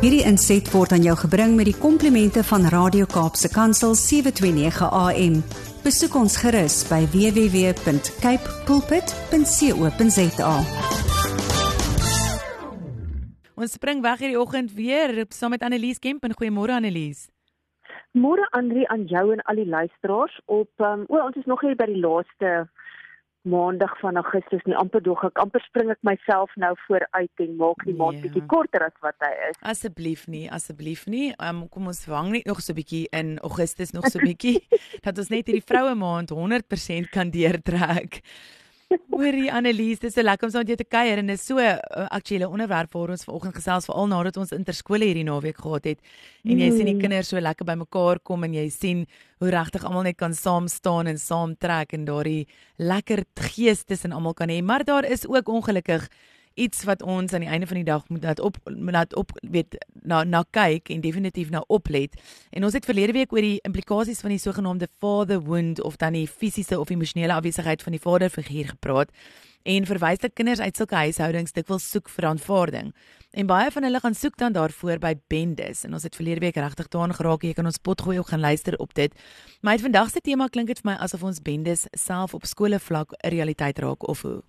Hierdie inset word aan jou gebring met die komplimente van Radio Kaapse Kansel 729 AM. Besoek ons gerus by www.cape pulpit.co.za. Ons spring weg hierdie oggend weer saam met Annelies Kemp en goeiemôre Annelies. Môre Andri aan jou en al die luisteraars op um, o ons is nog hier by die laaste maandag van Augustus nie amper dog ek amper spring ek myself nou vooruit en maak die maand ja. bietjie korter as wat hy is. Asseblief nie, asseblief nie. Um, kom ons vang net nog so bietjie in Augustus nog so bietjie dat ons net hierdie vroue maand 100% kan deurtrek. Hoorie Annelies, dis so lekker om saam met jou te kuier en dis so 'n uh, aktuele onderwerp waar ons vanoggend gesels veral nadat ons interskole hierdie naweek gehad het. En jy mm. sien die mm. kinders so lekker bymekaar kom en jy sien hoe regtig almal net kan saam staan en saam trek en daardie lekker gees tussen almal kan hê. Maar daar is ook ongelukkig iets wat ons aan die einde van die dag moet laat op laat op weet na na kyk en definitief na oplet. En ons het verlede week oor die implikasies van die sogenaamde father wound of dan die fisiese of emosionele afwesigheid van die vaderfiguur gepraat en verwys dat kinders uit sulke huishoudings dikwels soek vir aanvaarding. En baie van hulle gaan soek dan daarvoor by bendes en ons het verlede week regtig daaraan geraak. Jy kan ons potgooi ook gaan luister op dit. Maar uit vandag se tema klink dit vir my asof ons bendes self op skole vlak 'n realiteit raak of hoe?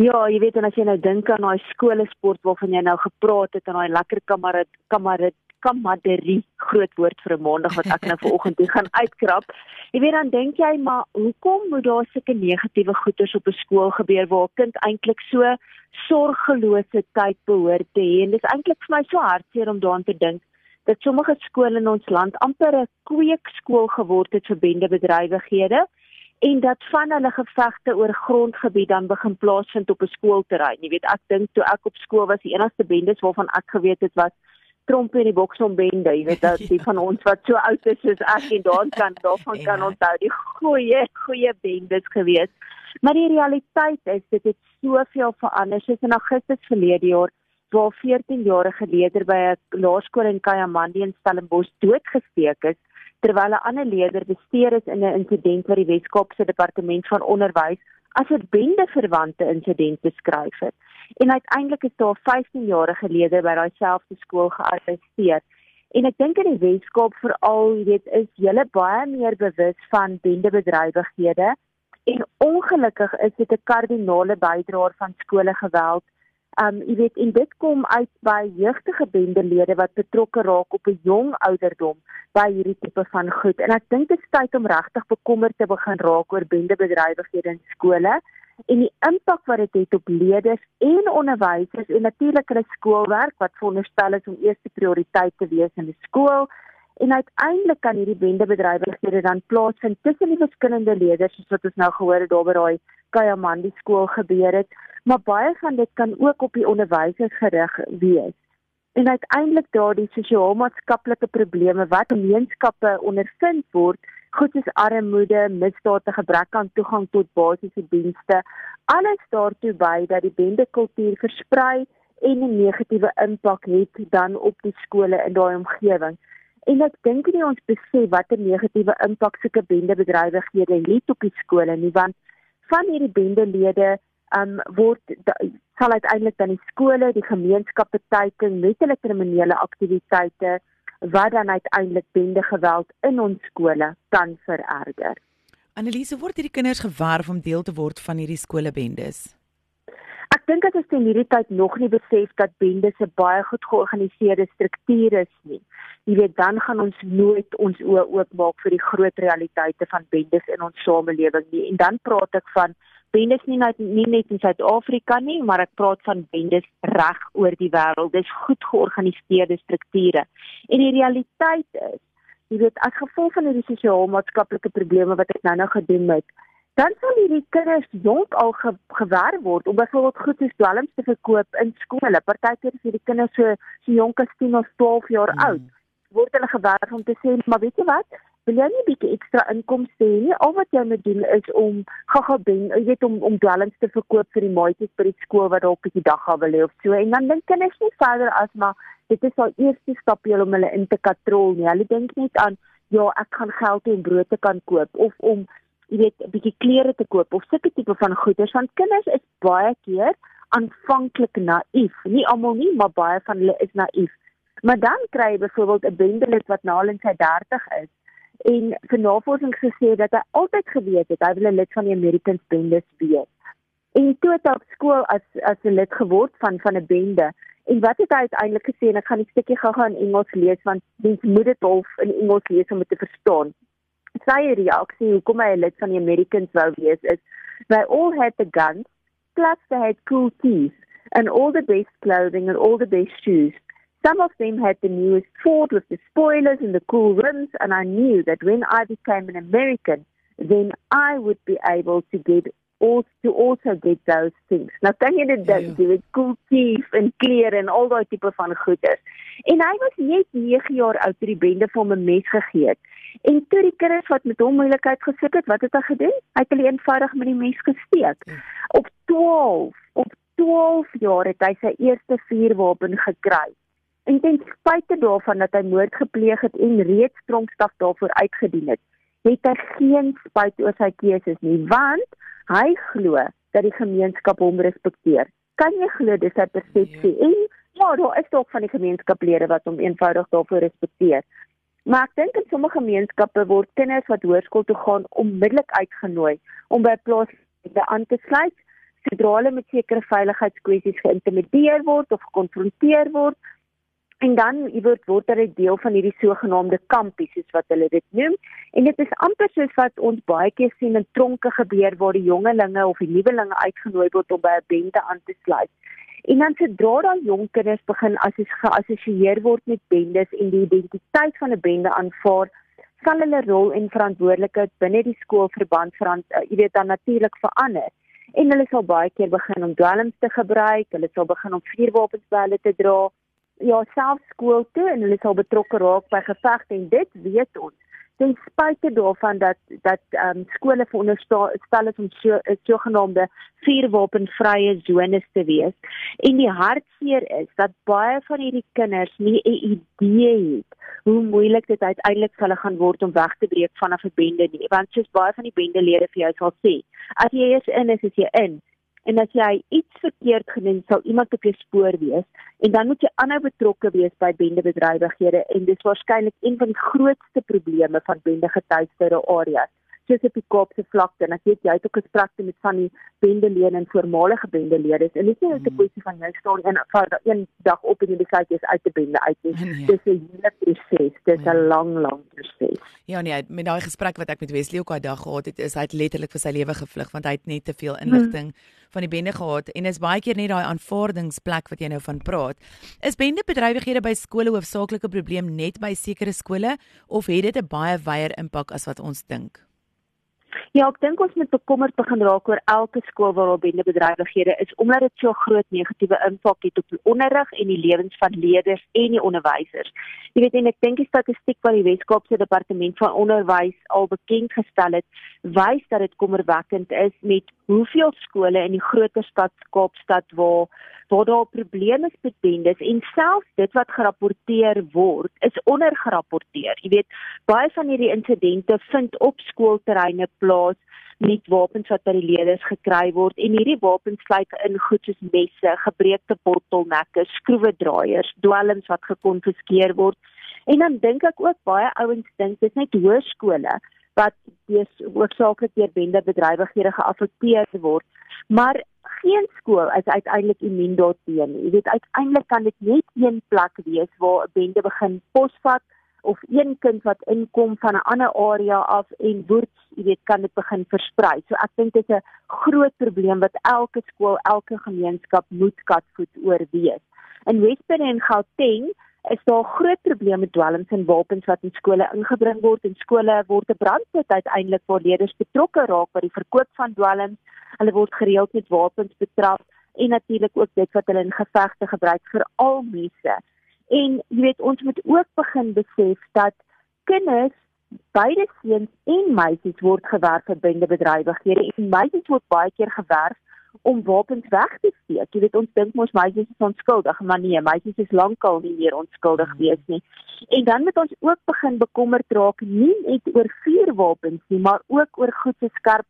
Ja, jy weet en as jy nou dink aan daai skoolsport waarvan jy nou gepraat het en daai lekker kamerad kamerad kamaderie groot woord vir 'n maandag wat ek nou vanoggend hier gaan uitkrap. Jy weet dan dink jy maar hoekom moet daar sulke negatiewe goeters op 'n skool gebeur waar 'n kind eintlik so sorgelose tyd behoort te hê en dit is eintlik vir my so hartseer om daaraan te dink dat sommige skole in ons land amper 'n kweekskool geword het vir bendebedrywighede en dat van hulle gevegte oor grondgebied dan begin plaasvind op 'n skoolterrein. Jy weet, ek dink toe ek op skool was, die enigste bendes waarvan ek geweet het was Tromp en die Boksom bende. Jy weet, dat die van ons wat so oud is soos ek en daar kan daarvan ja. kan onthou die goeie goeie bendes gewees. Maar die realiteit is dit het soveel verander. Soos in Augustus verlede jaar waar 14 jarige leerder by 'n laerskool in Kayamandi in Stellenbosch doodgesteek is terwyl 'n ander leerder bestuur is in 'n insident wat die Wes-Kaapse Departement van Onderwys as 'n bende verwante insident beskryf het. En uiteindelik is daar 15 jarige leerder by daai selfde skool gearresteer. En ek dink in die Wes-Kaap veral, jy weet, is julle baie meer bewus van bendebedrywighede en ongelukkig is dit 'n kardinale bydraer van skole geweld Um jy weet en dit kom uit by jeugtige bendelede wat betrokke raak op 'n jong ouderdom by hierdie tipe van goed. En ek dink dit is tyd om regtig bekommerd te begin raak oor bendebedrywighede in skole en die impak wat dit het, het op leerders en onderwysers en natuurlik hulle skoolwerk wat veronderstel is om eerste prioriteit te wees in die skool. En uiteindelik kan hierdie bendebedrywighede dan plaasvind tussen die verskillende leerders soos wat ons nou gehoor het daar by daai Kayamandi skool gebeur het maar baie van dit kan ook op die onderwysers gerig wees. En uiteindelik daardie sosio-maatskaplike probleme wat gemeenskappe ondervind word, goed soos armoede, misdade, gebrek aan toegang tot basiese dienste, alles daartoe by dat die bendekultuur versprei en 'n negatiewe impak het dan op die skole in daai omgewing. En ek dink nie ons besef watter negatiewe impak sulke bendebedrywighede het op die skole nie, want van hierdie bendelede um word sal uiteindelik dan die skole, die gemeenskappe teiken met hulle kriminele aktiwiteite wat dan uiteindelik bende geweld in ons skole kan vererger. Annelise word hierdie kinders gewerf om deel te word van hierdie skolebendes. Dink dit is ten hierdie tyd nog nie besef dat bendes 'n baie goed georganiseerde struktuur is nie. Jy weet dan gaan ons nooit ons oë oopmaak vir die groot realiteite van bendes in ons samelewing nie. En dan praat ek van bendes nie net nie net in Suid-Afrika nie, maar ek praat van bendes reg oor die wêreld. Dis goed georganiseerde strukture. En die realiteit is, jy weet, as gevolg van hierdie sosio-maatskaplike probleme wat ek nou-nou gedoen het, dan sal hierdie kinders jonk al ge gewerf word om byvoorbeeld goed soos dwelms te verkoop in skole. Partykeer is hierdie kinders so so jonk as 10 of 12 jaar mm. oud. Word hulle gewerf om te sê, maar weet jy wat? wil jy nie 'n bietjie ekstra inkomste hê nie. Al wat jy moet doen is om gaga ben, jy weet om om dwelms te verkoop vir die maatjies by die skool wat dalk 'n bietjie dag gaan wil hê of so. En dan dink kinders nie verder as maar dit is al eerste stapie om hulle in te katrol nie. Hulle dink net aan ja, ek gaan geld om brood te kan koop of om jy weet 'n bietjie klere te koop of sulke tipe van goeder. Want kinders is baie keer aanvanklik naïef. Nie almal nie, maar baie van hulle is naïef. Maar dan kry jy byvoorbeeld 'n bendelid wat nou al in sy 30 is en vir navorsing gesê dat hy altyd geweet het hy wil 'n lid van die American bendes wees. En toe het hy op skool as as 'n lid geword van van 'n bende. En wat het hy uiteindelik gesê en ek gaan die stukkie gou-gou in Engels lees want mens moet dit half in Engels lees om dit te verstaan. Sy reaksie hoekom hy 'n lid van die Americans wou wees is they all had the guns plus they had cool teeth and all the best clothing and all the best shoes. Some of them had the newest Ford with the spoilers and the cool rims, and I knew that when I became an American, then I would be able to get also to also get those things. Nou kan jy dit dink, jy weet cool teeth en klere en al daai tipe van goeders. En hy was net 9 jaar oud toe die bende vir hom 'n mes gegee het. En toe die kinders wat met hom moeilikheid gesoek het, wat het hy gedoen? Hy het hulle eenvoudig met die mes gesteek. Ja. Op 12, op 12 jaar het hy sy eerste vuurwapen gekry. En ten spyte daarvan dat hy moord gepleeg het en reeds tronkstraf daarvoor uitgedien het, het hy geen spyt oor sy keuses nie, want hy glo dat die gemeenskap hom respekteer. Kan jy glo dis sy persepsie? Ja. En ja, daar is ook van die gemeenskaplede wat hom eenvoudig daarvoor respekteer. Maar ek dink in sommige gemeenskappe word kinders wat hoërskool toe gaan onmiddellik uitgenooi om by plaas aan te sluit sodra hulle met sekere veiligheidskwessies geïntimideer word of gekonfronteer word. En dan word word hulle deel van hierdie sogenaamde kampies soos wat hulle dit noem. En dit is amper soos wat ons baie keer sien in tronke gebeur waar die jongelinge of die nuwelinge uitgenooi word om by 'n bende aan te sluit. En dan sodra daai jong kinders begin as geassosieer word met bendes en die identiteit van 'n bende aanvaar, sal hulle rol en verantwoordelikheid binne die skoolverband verant, uh, jy weet dan natuurlik verander. En hulle sal baie keer begin om dwelms te gebruik, hulle sal begin om vuurwapens by hulle te dra. Ja, selfs skool toe en hulle sal betrokke raak by gevegte en dit weet ons ten spyte daarvan dat dat ehm um, skole veronderstel is om so 'n sogenaamde vuurwapenvrye zones te wees. En die hartseer is dat baie van hierdie kinders nie 'n idee het hoe moeilik dit uiteindelik vir hulle gaan word om weg te breek van 'n bende nie. Want soos baie van die bendelede vir jou sal sê, as jy eers in is, is jy in. En as jy iets verkeerd gedoen, sal iemand op jou spoor wees en dan moet jy aanhou betrokke wees by bendebedrywighede en dis waarskynlik een van die grootste probleme van bendegetuieerde areas soos op die Kaapse vlakte en ek weet jy het ook gesprekte met van die bendelede en voormalige bendelede en dit is nie net 'n kwessie van jy staan en van een dag op en jy besluit jy is uit die bende uit nie nee. dis 'n hele proses dis 'n nee. lang lang proses ja nee met daai gesprek wat ek met Wesley ook daai dag gehad het is hy het letterlik vir sy lewe gevlug want hy het net te veel inligting hmm. Van die bende gehad en is baie keer net daai aanvaardingsplek wat jy nou van praat is bendebedrywighede by skole hoofsaaklike probleem net by sekere skole of het dit 'n baie wyeer impak as wat ons dink Ja, ek dink ons moet bekommerd begin raak oor elke skool waar daar bendebedrywighede is omdat dit so groot negatiewe impak het op die onderrig en die lewens van leerders en die onderwysers. Jy weet en ek dink die statistiek wat die Wes-Kaapse Departement van Onderwys al bekend gestel het, wys dat dit kommerwekkend is met hoeveel skole in die groter stad Kaapstad waar waar daar probleme is met bendes en selfs dit wat gerapporteer word is ondergerapporteer. Jy weet, baie van hierdie insidente vind op skoolterreine plaas met wapens wat by die leerders gekry word en hierdie wapens sluit in goed soos messe, gebreekte bottelnekke, skroewedraaiers, dwelms wat gekonfiskeer word. En dan dink ek ook baie ouens dink dis net hoërskole wat dis hoofsaaklik deur bendebedrywighede geaffekteer word. Maar geen skool is uiteindelik immuun daarteen. Jy weet uiteindelik kan dit net een plek wees waar 'n bende begin posvat of een kind wat inkom van 'n ander area af en word, jy weet, kan dit begin versprei. So ek dink dit is 'n groot probleem wat elke skool, elke gemeenskap moet katvoet oorwees. In Wespen en Gauteng is daar groot probleme met dwelms en wapens wat in skole ingebring word en skole word 'n brandpunt uiteindelik waar leerders betrokke raak by die verkoop van dwelms hulle word gereeld met wapens betrap en natuurlik ook dit wat hulle in gevegte gebruik vir al mense. En jy weet ons moet ook begin besef dat kinders beide seuns en meisies word gewerf vir bendebedrywighede en meisies word baie keer gewerf om wapens weg te steek. Jy weet ons dink mos meisies is onskuldig, maar nee, meisies is lankal nie meer onskuldig wees nie. En dan moet ons ook begin bekommerd raak nie net oor vuurwapens nie, maar ook oor goed so skerp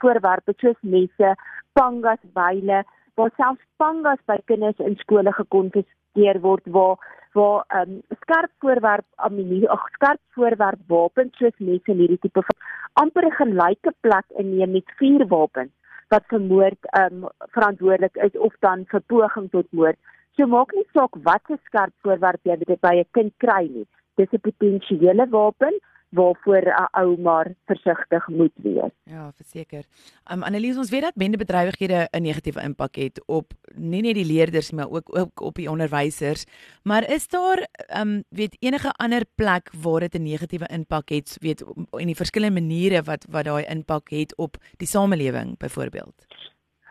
voorwerpe soos messe, pangas, byle waar selfs pangas by kinders in skole gekonfiskeer word waar waar um, skerp voorwerp ammunisie, ag skerp voorwerp wapens soos messe en hierdie tipe van amper 'n gelyke plek inneem met vuurwapens wat vir moord um, verantwoordelik is of dan vir poging tot moord. So maak nie saak wat 'n skerp voorwerp jy by 'n kind kry nie. Dis 'n potensiële wapen waarvoor 'n ou maar versigtig moet wees. Ja, verseker. Um Annelies, ons weet dat bendebedrywighede 'n negatiewe impak het op nie net die leerders maar ook ook op die onderwysers. Maar is daar um weet enige ander plek waar dit 'n negatiewe impak het, weet in die verskillende maniere wat wat daai impak het op die samelewing byvoorbeeld?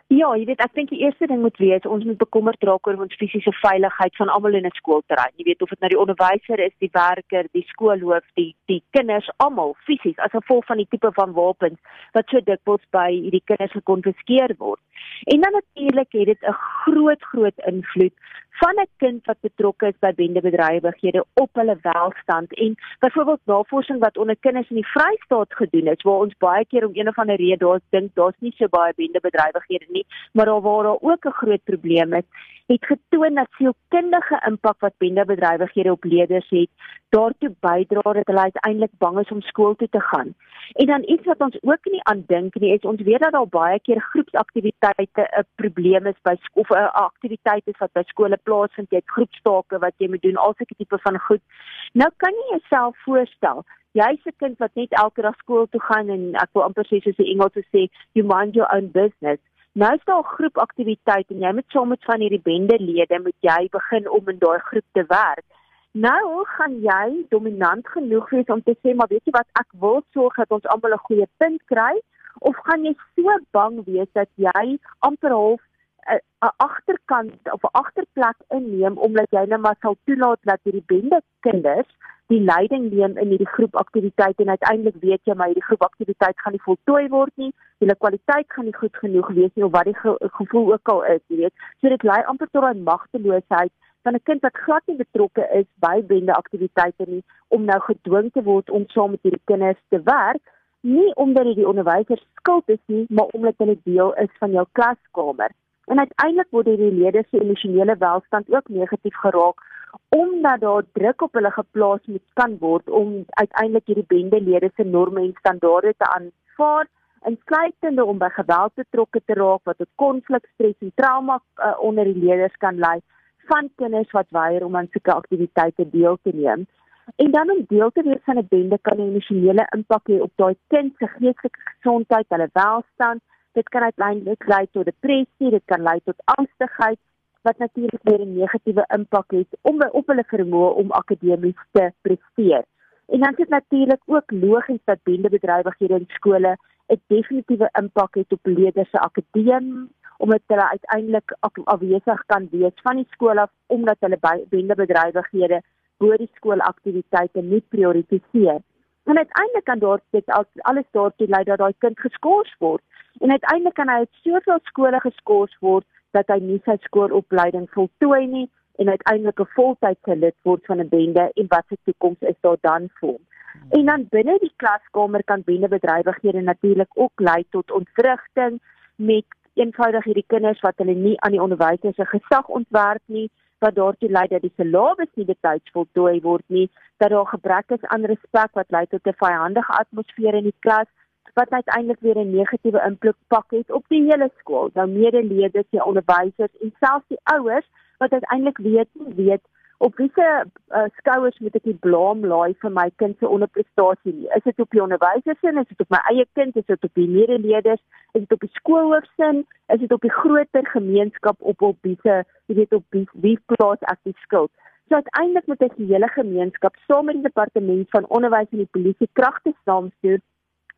Ja, jy weet, ek dink die eerste ding moet wees ons moet bekommerd raak oor ons fisiese veiligheid van almal in 'n skoolterrein. Jy weet of dit nou die onderwyser is, die werker, die skoolhoof, die die kinders almal fisies as gevolg van die tipe van wapens wat so dikwels by hierdie kinders gekonfiskeer word. En dan natuurlik het dit 'n groot groot invloed van 'n kind wat betrokke is by bendebedrywighede op hulle welstand en byvoorbeeld navorsing wat onder kinders in die Vrystaat gedoen is waar ons baie keer om een of ander rede daar dink daar's nie so baie bendebedrywighede nie maar daar waar daar ook 'n groot probleem is het getoon dat sielkundige impak wat bendebedrywighede op leerders het daartoe bydra dat hulle uiteindelik bang is om skool toe te gaan. En dan iets wat ons ook nie aan dink nie is ons weet dat daar baie keer groepsaktiwiteite 'n probleem is by of 'n aktiwiteit is wat by skole plaasvind, jy het groepstake wat jy moet doen, al sulke tipe van goed. Nou kan jy jouself voorstel Jy's 'n kind wat net elke dag skool toe gaan en ek wil amper sê soos die Engelse sê, you mind your own business. Nou is daar 'n groep aktiwiteit en jy moet saam met van hierdie bendelede moet jy begin om in daai groep te werk. Nou gaan jy dominant genoeg wees om te sê maar weet jy wat ek wil sorg dat ons almal 'n goeie punt kry of gaan jy so bang wees dat jy amper half 'n agterkant of 'n agterplek inneem omdat jy net maar sal toelaat dat hierdie bende kinders die leiding neem in hierdie groepaktiwiteit en uiteindelik weet jy maar hierdie groepaktiwiteit gaan nie voltooi word nie, hulle kwaliteit gaan nie goed genoeg wees nie of wat die ge gevoel ook al is, jy weet. So dit lei amper tot 'n magteloosheid van 'n kind wat glad nie betrokke is by bende aktiwiteite nie om nou gedwing te word om saam met hierdie kinders te werk, nie omdat dit die onderwyser skuld is nie, maar omdat hulle deel is van jou klaskamer. En uiteindelik word hierdie leerders se emosionele welstand ook negatief geraak omdat daar druk op hulle geplaas moet kan word om uiteindelik hierdie bendelede se norme en standaarde te aanvaar insluitende om by geweld betrokke te raak wat tot konflik, stres en trauma uh, onder die leerders kan lei van kinders wat weier om aan sulke aktiwiteite deel te neem. En dan om deel te wees van 'n bende kan 'n emosionele impak hê op daai kind se geestelike gesondheid, hulle welstand. Dit kan uiteindelik lei tot depressie, dit kan lei tot angstigheid, wat natuurlik weer 'n negatiewe impak het om op hulle vermoë om akademies te presteer. En dan is natuurlik ook logies dat bendebedrywighede in skole 'n definitiewe impak het op leerders se akademie omdat hulle uiteindelik afwesig kan wees van die skool af omdat hulle bendebedrywighede bo die skoolaktiwiteite nie prioritiseer. En uiteindelik kan daar dit alles daartoe lei dat daai kind geskort word. En uiteindelik kan hy uit soveel skole geskort word dat hy nie sy skoolopleiding voltooi nie en uiteindelik 'n voltydse lid word van 'n bende en wat se toekoms is daar dan vir. En dan binne die klaskamer kan bendebedrywighede natuurlik ook lei tot ontwrigting met eenvoudig hierdie kinders wat hulle nie aan die onderwysers se gesag ontwerp nie wat daartoe lei dat die syllabus nie betyds voltooi word nie, dat daar gebrek is aan respek wat lei tot 'n vyandige atmosfeer in die klas wat uiteindelik weer 'n negatiewe impak het op die hele skool. Nou medeleerders, die onderwysers en selfs die ouers wat uiteindelik weet nie weet op wiese uh, skouers moet ek die blame laai vir my kind se onderprestasie nie. Is dit op die onderwysers se, is dit op my eie kind, is dit op die medeleerders, is dit op die skoolhoof se, is dit op die groter gemeenskap op op wiese, jy weet op wie wie plaas ek die skuld? So uiteindelik moet ek die hele gemeenskap saam met die departement van onderwys en die polisie kragte saamstuur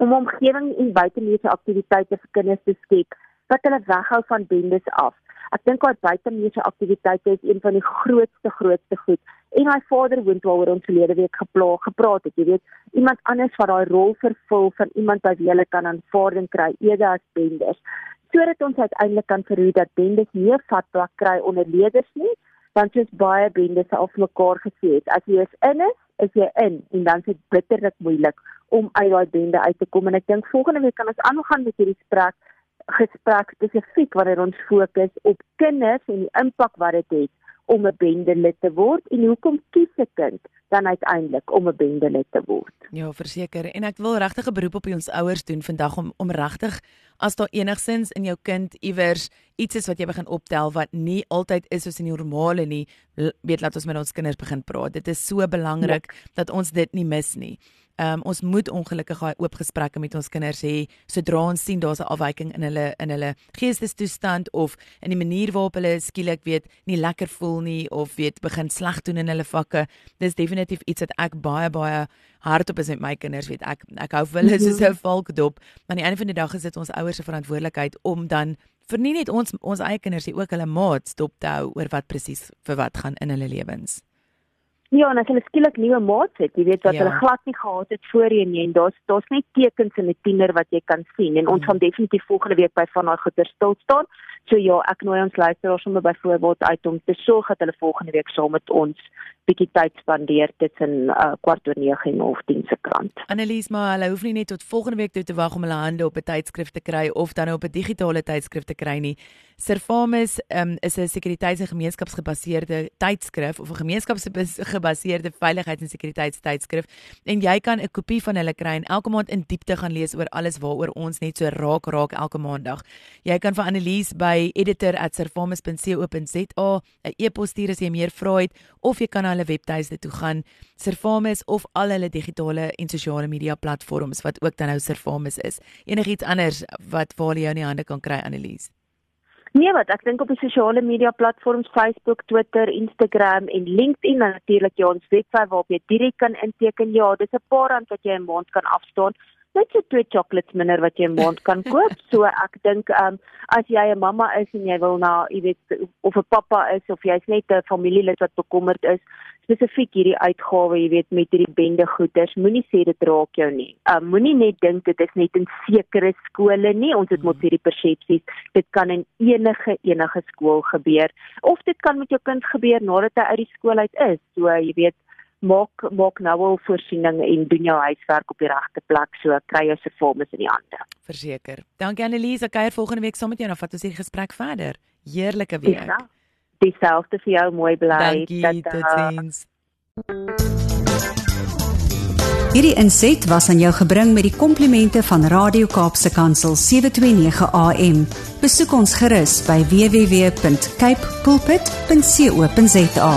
om omgewing en buitemuurse aktiwiteite vir kinders te skep wat hulle weghou van bendes af. Ek dink daai buitemuurse aktiwiteite is een van die grootste grootste goed. En my vader woont waaroor ons verlede week gepla gepraat het, jy weet, iemand anders wat daai rol vervul van iemand wat jy kan aanvaarding kry eerder as bendes. Sodat ons uiteindelik kan verhoed dat bendes nie vatplek kry onder leerders nie, want soos baie bendes al mekaar gesê het, as jy is in is, is jy in en dan is dit bitterlik moeilik om uit daai bende uit te kom en ek dink volgende week kan ons aangaan met hierdie gesprek gesprek spesifiek wanneer ons fokus op kinders en die impak wat dit het om 'n bendelid te word en hoekom kies 'n kind dan uiteindelik om 'n bendelid te word. Ja, verseker. En ek wil regtig 'n beroep op ons ouers doen vandag om om regtig as daar enigsins in jou kind iewers iets is wat jy begin optel wat nie altyd is soos in die normale nie, weet laat ons met ons kinders begin praat. Dit is so belangrik ja. dat ons dit nie mis nie. Um, ons moet ongelukkig daai oop gesprekke met ons kinders hê sodra ons sien daar's 'n afwyking in hulle in hulle geestestoestand of in die manier waarop hulle skielik weet nie lekker voel nie of weet begin sleg doen in hulle vakke. Dis definitief iets wat ek baie baie hardop is met my kinders, weet ek. Ek hou vir hulle soos 'n valkdop, maar aan die einde van die dag is dit ons ouers se verantwoordelikheid om dan vir nie net ons ons eie kinders nie, ook hulle maats dop te hou oor wat presies vir wat gaan in hulle lewens. Ja, en as hulle skielik nuwe maats het, jy weet wat ja. hulle glad nie gehad het voorheen nie en daar's daar's net tekens in 'n tiener wat jy kan sien en ons mm. gaan definitief volgende week by van daai goeie stil staan. So ja, ek nooi ons luisteraars sommer byvoorbeeld uit om te sorg dat hulle volgende week saam met ons bietjie tyd spandeer tussen uh, kwart oor 9 en half 10 se krant. Annelies, maar hulle hoef nie net tot volgende week toe te wag om hulle hande op 'n tydskrif te kry of dan op 'n digitale tydskrif te kry nie. Servamus um, is 'n sekuriteits- en gemeenskapsgebaseerde tydskrif of 'n gemeenskapsgebaseerde veiligheids- en sekuriteitstydskrif en jy kan 'n kopie van hulle kry en elke maand in diepte gaan lees oor alles waaroor ons net so raak raak elke maandag. Jy kan vir Annelies by editor@servamus.co.za 'n e-pos stuur as jy meer vra het of jy kan na hulle webtuiste toe gaan Servamus of al hulle digitale en sosiale media platforms wat ook dan nou Servamus is. Enigiets anders wat waar jy jou in die hande kan kry Annelies. Nee, wat ek dink op die sosiale media platforms Facebook, Twitter, Instagram en LinkedIn en natuurlik jou ons webwerf waarop jy direk kan inteken. Ja, dis 'n paar rand wat jy 'n maand kan afstaan. Net so twee chocolates minder wat jy 'n maand kan koop. So ek dink ehm um, as jy 'n mamma is en jy wil na, jy weet, of 'n pappa is of jy's net 'n familielid wat bekommerd is, spesifiek hierdie uitgawe, jy weet, met hierdie bende goeders, moenie sê dit raak jou nie. Um moenie net dink dit is net in sekere skole nie. Ons het mos hmm. hierdie persepsies. Dit kan in enige enige skool gebeur of dit kan met jou kind gebeur nadat hy uit die skool uit is. So jy weet maak maak nou al voorsiening en doen jou huiswerk op die regte plek so kry jy se vorms in die hande. Verseker. Dankie Annelise, kuier volgende week saam met jou en dan vat ons die gesprek verder. Heerlike week. Ja dieselfde vir jou mooi bly. Dankie, totsiens. Hierdie inset was aan jou gebring met die komplimente van Radio Kaapse Kansel 729 AM. Besoek ons gerus by www.cape pulpit.co.za.